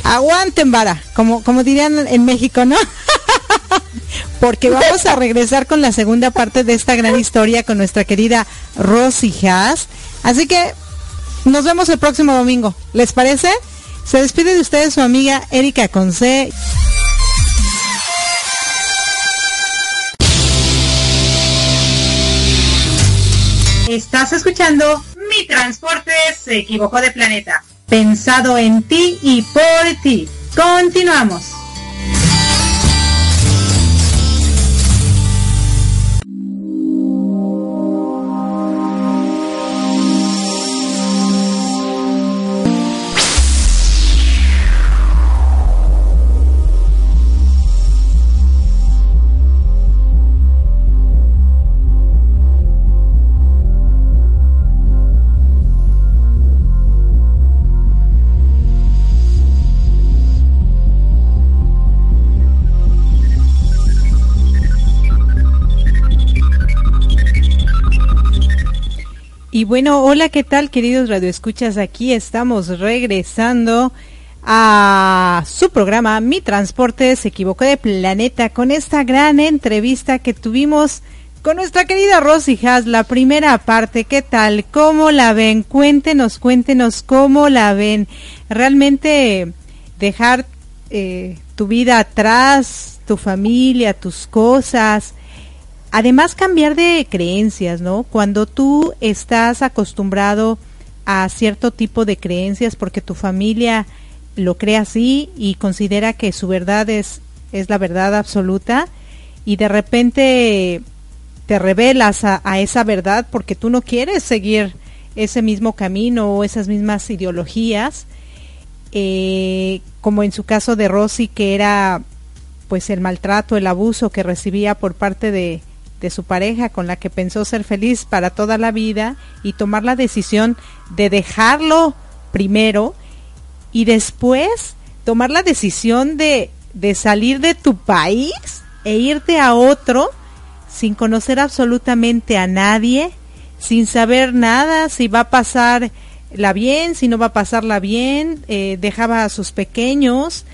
aguanten vara, como, como dirían en México, ¿no? Porque vamos a regresar con la segunda parte de esta gran historia con nuestra querida Rosy Haas. Así que nos vemos el próximo domingo. ¿Les parece? Se despide de ustedes su amiga Erika Conce. Estás escuchando Mi Transporte se equivocó de planeta. Pensado en ti y por ti. Continuamos. Y bueno, hola, ¿qué tal queridos radioescuchas? Aquí estamos regresando a su programa Mi Transporte se equivocó de planeta con esta gran entrevista que tuvimos con nuestra querida Rosy Haas, la primera parte. ¿Qué tal? ¿Cómo la ven? Cuéntenos, cuéntenos cómo la ven. Realmente dejar eh, tu vida atrás, tu familia, tus cosas, Además, cambiar de creencias, ¿no? Cuando tú estás acostumbrado a cierto tipo de creencias porque tu familia lo cree así y considera que su verdad es, es la verdad absoluta y de repente te revelas a, esa verdad porque tú no quieres seguir ese mismo camino o esas mismas ideologías, eh, como en su caso de Rosy, que era pues el maltrato, el abuso que recibía por parte de, de su pareja con la que pensó ser feliz para toda la vida y tomar la decisión de dejarlo primero y después tomar la decisión de, de salir de tu país e irte a otro sin conocer absolutamente a nadie, sin saber nada, si va a pasar la bien, si no va a pasarla bien, eh, dejaba a sus pequeños,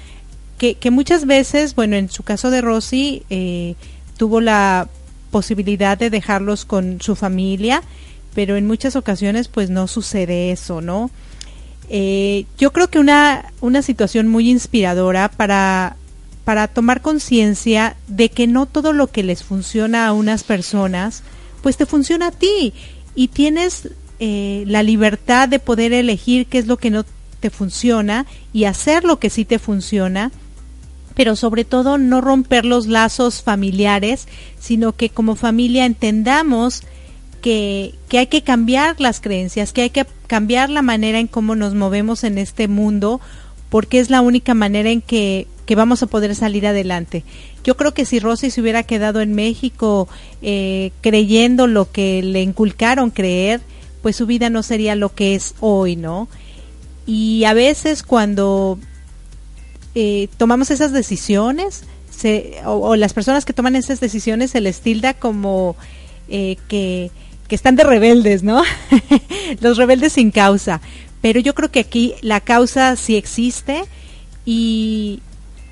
que, que, muchas veces, bueno, en su caso de Rosy, eh, tuvo la posibilidad de dejarlos con su familia, pero en muchas ocasiones pues no sucede eso, ¿no? Eh, yo creo que una, una situación muy inspiradora para, para tomar conciencia de que no todo lo que les funciona a unas personas, pues te funciona a ti y tienes eh, la libertad de poder elegir qué es lo que no te funciona y hacer lo que sí te funciona pero sobre todo no romper los lazos familiares, sino que como familia entendamos que, que, hay que cambiar las creencias, que hay que cambiar la manera en cómo nos movemos en este mundo, porque es la única manera en que, que vamos a poder salir adelante. Yo creo que si Rosy se hubiera quedado en México eh, creyendo lo que le inculcaron creer, pues su vida no sería lo que es hoy, ¿no? Y a veces cuando eh, tomamos esas decisiones o, las personas que toman esas decisiones se les tilda como eh, que, están de rebeldes, ¿no? Los rebeldes sin causa. Pero yo creo que aquí la causa sí existe y,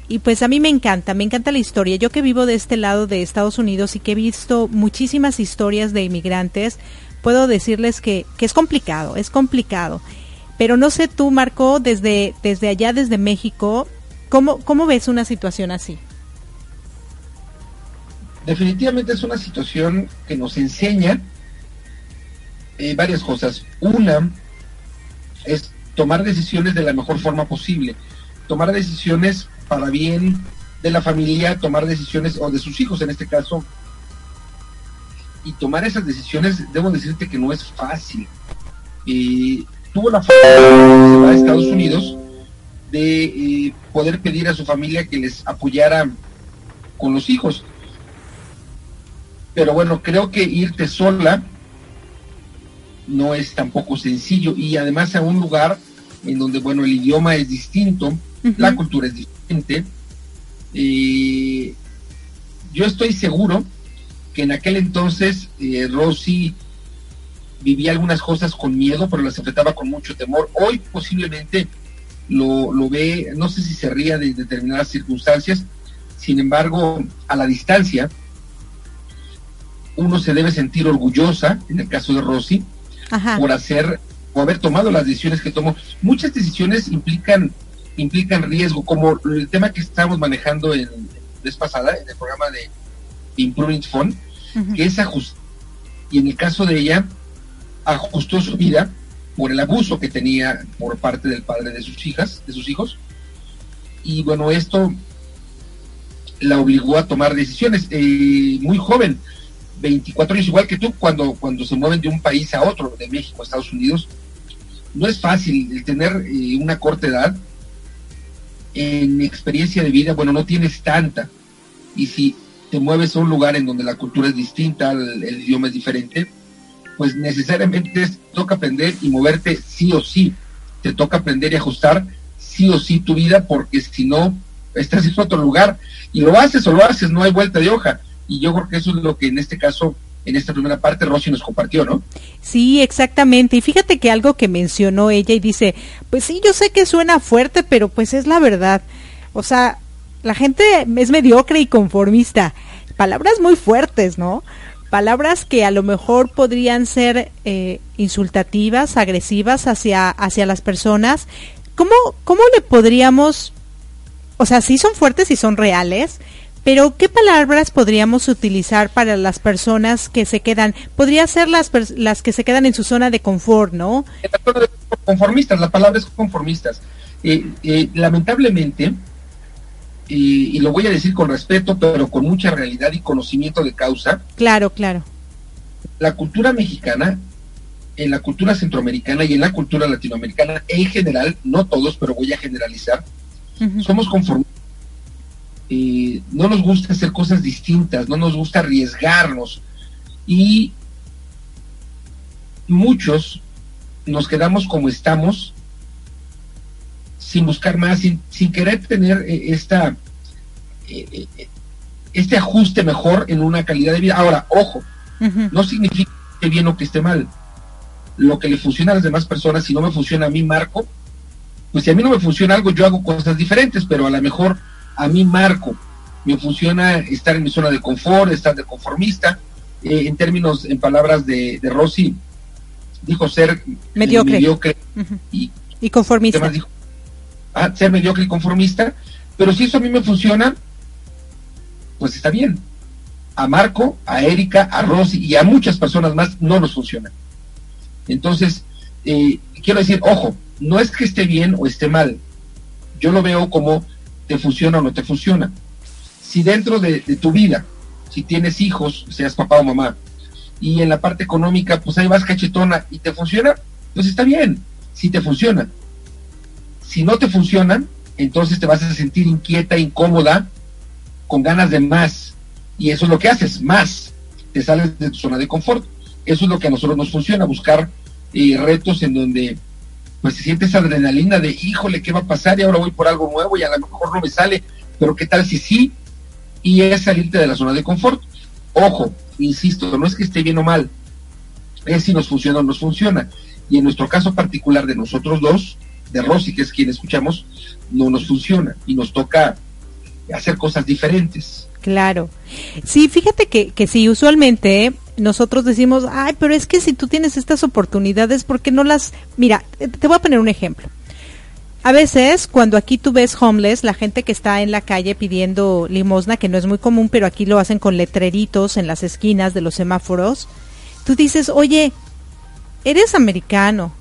y pues a mí me encanta, me encanta la historia. Yo que vivo de este lado de Estados Unidos y que he visto muchísimas historias de inmigrantes, puedo decirles que, que es complicado, es complicado. Pero no sé tú, Marco, desde, desde allá, desde México, ¿Cómo, ¿Cómo ves una situación así? Definitivamente es una situación que nos enseña eh, varias cosas. Una es tomar decisiones de la mejor forma posible, tomar decisiones para bien de la familia, tomar decisiones, o de sus hijos en este caso, y tomar esas decisiones, debo decirte que no es fácil. Eh, tuvo la fortuna de Estados Unidos, de eh, poder pedir a su familia que les apoyara con los hijos. Pero bueno, creo que irte sola no es tampoco sencillo y además a un lugar en donde, bueno, el idioma es distinto, la cultura es diferente. Eh, yo estoy seguro que en aquel entonces eh, Rosy vivía algunas cosas con miedo, pero las enfrentaba con mucho temor. Hoy posiblemente lo, lo ve, no sé si se ría de determinadas circunstancias, sin embargo, a la distancia, uno se debe sentir orgullosa, en el caso de Rosy, por hacer o haber tomado las decisiones que tomó. Muchas decisiones implican implican riesgo, como el tema que estábamos manejando en, la vez pasada, en el programa de Improving Fund, que es ajustar. Y en el caso de ella, ajustó su vida por el abuso que tenía por parte del padre de sus hijas, de sus hijos. Y bueno, esto la obligó a tomar decisiones eh, muy joven, 24 años igual que tú, cuando, cuando se mueven de un país a otro, de México a Estados Unidos. No es fácil el tener eh, una corta edad. En experiencia de vida, bueno, no tienes tanta. Y si te mueves a un lugar en donde la cultura es distinta, el idioma es diferente, pues necesariamente te toca aprender y moverte sí o sí. Te toca aprender y ajustar sí o sí tu vida porque si no, estás en otro lugar y lo haces o lo haces, no hay vuelta de hoja. Y yo creo que eso es lo que en este caso, en esta primera parte, Rosy nos compartió, ¿no? Sí, exactamente. Y fíjate que algo que mencionó ella y dice, pues sí, yo sé que suena fuerte, pero pues es la verdad. O sea, la gente es mediocre y conformista. Palabras muy fuertes, ¿no? Palabras que a lo mejor podrían ser eh, insultativas, agresivas hacia, hacia las personas. ¿Cómo, ¿Cómo le podríamos, o sea, sí son fuertes y son reales, pero ¿qué palabras podríamos utilizar para las personas que se quedan? Podría ser las, las que se quedan en su zona de confort, ¿no? Conformistas, la palabra es conformistas. Eh, eh, lamentablemente, y, lo voy a decir con respeto, pero con mucha realidad y conocimiento de causa. Claro, claro. La cultura mexicana, en la cultura centroamericana y en la cultura latinoamericana en general, no todos, pero voy a generalizar, somos conformistas. Eh, no nos gusta hacer cosas distintas, no nos gusta arriesgarnos y muchos nos quedamos como estamos sin buscar más, sin, sin querer tener eh, esta, eh, eh, este ajuste mejor en una calidad de vida. Ahora, ojo, no significa que bien o que esté mal. Lo que le funciona a las demás personas, si no me funciona a mí, Marco, pues si a mí no me funciona algo, yo hago cosas diferentes, pero a lo mejor a mí, Marco, me funciona estar en mi zona de confort, estar de conformista. Eh, en términos, en palabras de, de Rossi, dijo ser mediocre, y, conformista. Ah, ser mediocre y conformista, pero si eso a mí me funciona, pues está bien. A Marco, a Erika, a Rosy y a muchas personas más no nos funciona. Entonces, eh, quiero decir, ojo, no es que esté bien o esté mal. Yo lo veo como te funciona o no te funciona. Si dentro de, tu vida, si tienes hijos, seas papá o mamá, y en la parte económica, pues ahí vas cachetona y te funciona, pues está bien, si te funciona. Si no te funcionan, entonces te vas a sentir inquieta, incómoda, con ganas de más. Y eso es lo que haces, más. Te sales de tu zona de confort. Eso es lo que a nosotros nos funciona, buscar eh, retos en donde pues se siente esa adrenalina de, híjole, ¿qué va a pasar? Y ahora voy por algo nuevo y a lo mejor no me sale, pero ¿qué tal si sí? Y es salirte de la zona de confort. Ojo, insisto, no es que esté bien o mal, es si nos funciona o nos funciona. Y en nuestro caso particular de nosotros dos, de Rosy, que es quien escuchamos, no nos funciona y nos toca hacer cosas diferentes. Claro. Sí, fíjate que, que sí, usualmente nosotros decimos, ay, pero es que si tú tienes estas oportunidades, ¿por qué no las... Mira, te voy a poner un ejemplo. A veces, cuando aquí tú ves homeless, la gente que está en la calle pidiendo limosna, que no es muy común, pero aquí lo hacen con letreritos en las esquinas de los semáforos, tú dices, oye, eres americano,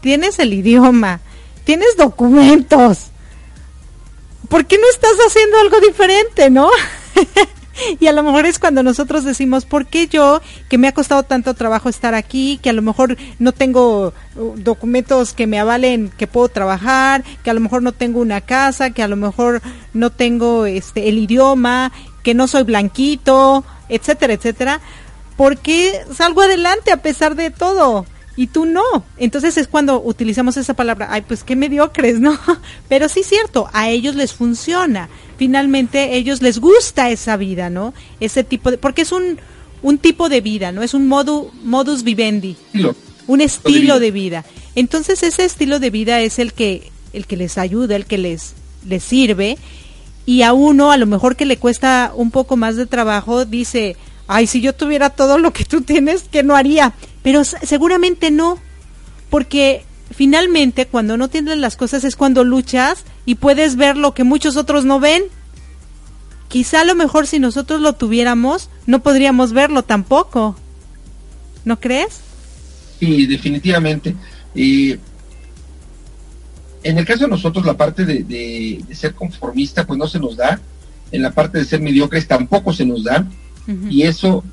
tienes el idioma, tienes documentos, ¿por qué no estás haciendo algo diferente, no? y a lo mejor es cuando nosotros decimos, ¿por qué yo, que me ha costado tanto trabajo estar aquí, que a lo mejor no tengo uh, documentos que me avalen que puedo trabajar, que a lo mejor no tengo una casa, que a lo mejor no tengo este el idioma, que no soy blanquito, etcétera, etcétera? ¿Por qué salgo adelante a pesar de todo? Y tú no. Entonces es cuando utilizamos esa palabra, ay, pues qué mediocres, ¿no? Pero sí es cierto, a ellos les funciona. Finalmente, ellos les gusta esa vida, ¿no? Ese tipo de, porque es un, un tipo de vida, ¿no? Es un modu, modus vivendi, un estilo de vida. Entonces ese estilo de vida es el que, el que les ayuda, el que les, les sirve. Y a uno, a lo mejor que le cuesta un poco más de trabajo, dice, ay, si yo tuviera todo lo que tú tienes, ¿qué no haría? Pero seguramente no, porque finalmente cuando no tienes las cosas es cuando luchas y puedes ver lo que muchos otros no ven. Quizá a lo mejor si nosotros lo tuviéramos, no podríamos verlo tampoco. ¿No crees? Sí, definitivamente. en el caso de nosotros, la parte de, ser conformista, pues no se nos da. En la parte de ser mediocres tampoco se nos da. Y eso,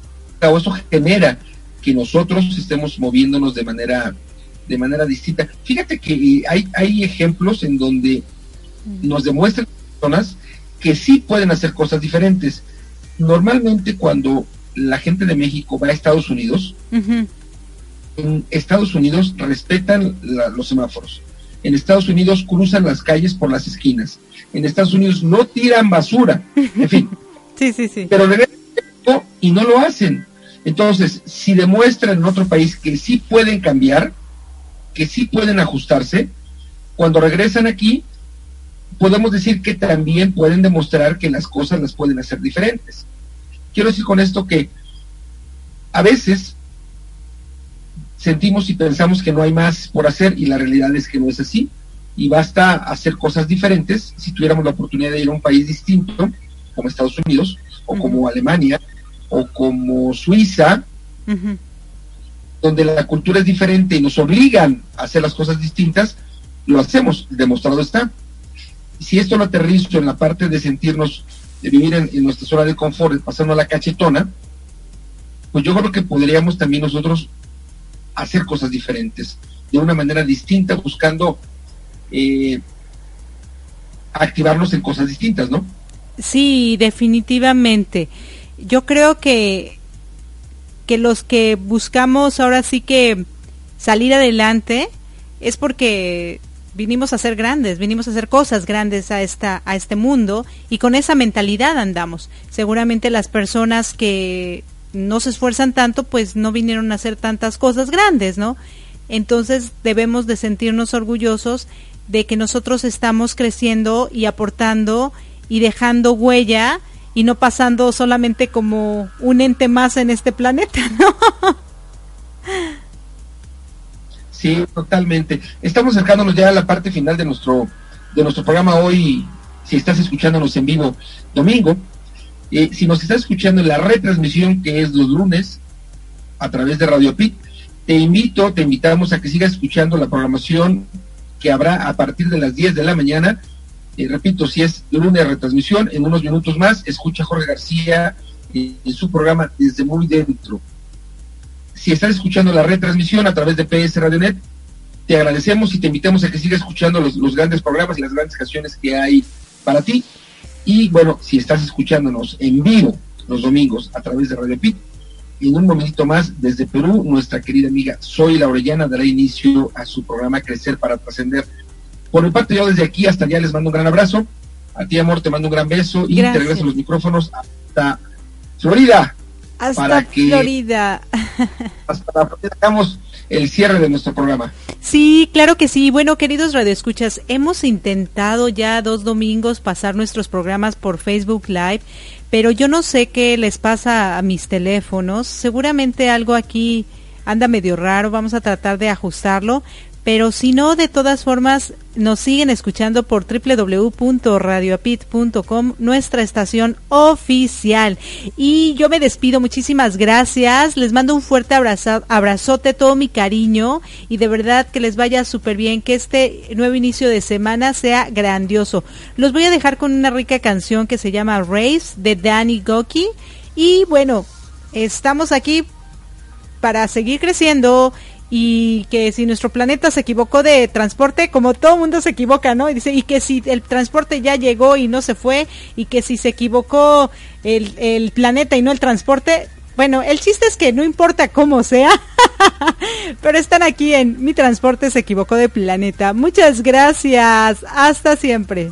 eso genera que nosotros estemos moviéndonos de manera de manera distinta. Fíjate que hay, hay ejemplos en donde nos demuestran personas que sí pueden hacer cosas diferentes. Normalmente cuando la gente de México va a Estados Unidos, en Estados Unidos respetan los semáforos. En Estados Unidos cruzan las calles por las esquinas. En Estados Unidos no tiran basura. En fin. sí, sí, sí. Pero y no lo hacen. Entonces, si demuestran en otro país que sí pueden cambiar, que sí pueden ajustarse, cuando regresan aquí, podemos decir que también pueden demostrar que las cosas las pueden hacer diferentes. Quiero decir con esto que a veces sentimos y pensamos que no hay más por hacer y la realidad es que no es así y basta hacer cosas diferentes si tuviéramos la oportunidad de ir a un país distinto como Estados Unidos o como Alemania o como Suiza, donde la cultura es diferente y nos obligan a hacer las cosas distintas, lo hacemos, demostrado está. Si esto lo aterrizo en la parte de sentirnos, de vivir en, nuestra zona de confort, pasando a la cachetona, pues yo creo que podríamos también nosotros hacer cosas diferentes, de una manera distinta, buscando eh, activarnos en cosas distintas, ¿no? Sí, definitivamente yo creo que, que los que buscamos ahora sí que salir adelante es porque vinimos a ser grandes, vinimos a hacer cosas grandes a esta a este mundo y con esa mentalidad andamos. Seguramente las personas que no se esfuerzan tanto, pues no vinieron a hacer tantas cosas grandes, ¿no? Entonces debemos de sentirnos orgullosos de que nosotros estamos creciendo y aportando y dejando huella y no pasando solamente como un ente más en este planeta, ¿no? Sí, totalmente. Estamos acercándonos ya a la parte final de nuestro de nuestro programa hoy, si estás escuchándonos en vivo domingo, eh, si nos estás escuchando en la retransmisión que es los lunes a través de Radio Pit, te invito, te invitamos a que sigas escuchando la programación que habrá a partir de las 10 de la mañana. Y repito, si es lunes retransmisión, en unos minutos más, escucha Jorge García eh, en su programa Desde Muy Dentro. Si estás escuchando la retransmisión a través de PS Radionet, te agradecemos y te invitamos a que sigas escuchando los, los grandes programas y las grandes canciones que hay para ti. Y bueno, si estás escuchándonos en vivo los domingos a través de Radio Pit, en un momentito más, desde Perú, nuestra querida amiga Soy La Orellana dará inicio a su programa Crecer para Trascender. Por mi parte, yo desde aquí hasta allá les mando un gran abrazo. A ti, amor, te mando un gran beso y te regreso los micrófonos hasta Florida. Hasta Florida. Hasta Florida. Hagamos el cierre de nuestro programa. Sí, claro que sí. Bueno, queridos radioescuchas, hemos intentado ya dos domingos pasar nuestros programas por Facebook Live, pero yo no sé qué les pasa a mis teléfonos. Seguramente algo aquí anda medio raro, vamos a tratar de ajustarlo, pero si no, de todas formas, nos siguen escuchando por www.radioapit.com, nuestra estación oficial. Y yo me despido, muchísimas gracias. Les mando un fuerte abrazo, abrazote, todo mi cariño y de verdad que les vaya súper bien, que este nuevo inicio de semana sea grandioso. Los voy a dejar con una rica canción que se llama Race de Danny Goki. Y bueno, estamos aquí para seguir creciendo y que si nuestro planeta se equivocó de transporte, como todo mundo se equivoca, ¿no? Y dice, y que si el transporte ya llegó y no se fue, y que si se equivocó el, el planeta y no el transporte, bueno, el chiste es que no importa cómo sea, pero están aquí en Mi Transporte se equivocó de planeta. Muchas gracias, hasta siempre.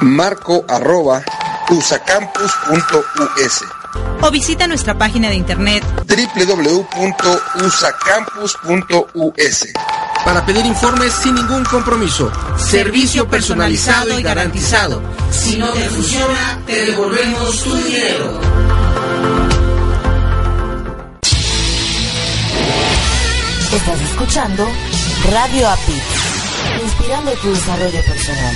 Marco arroba usacampus.us o visita nuestra página de internet www.usacampus.us para pedir informes sin ningún compromiso. Servicio personalizado y garantizado. Si no te funciona, te devolvemos tu dinero. Estás escuchando Radio API, inspirando tu desarrollo personal.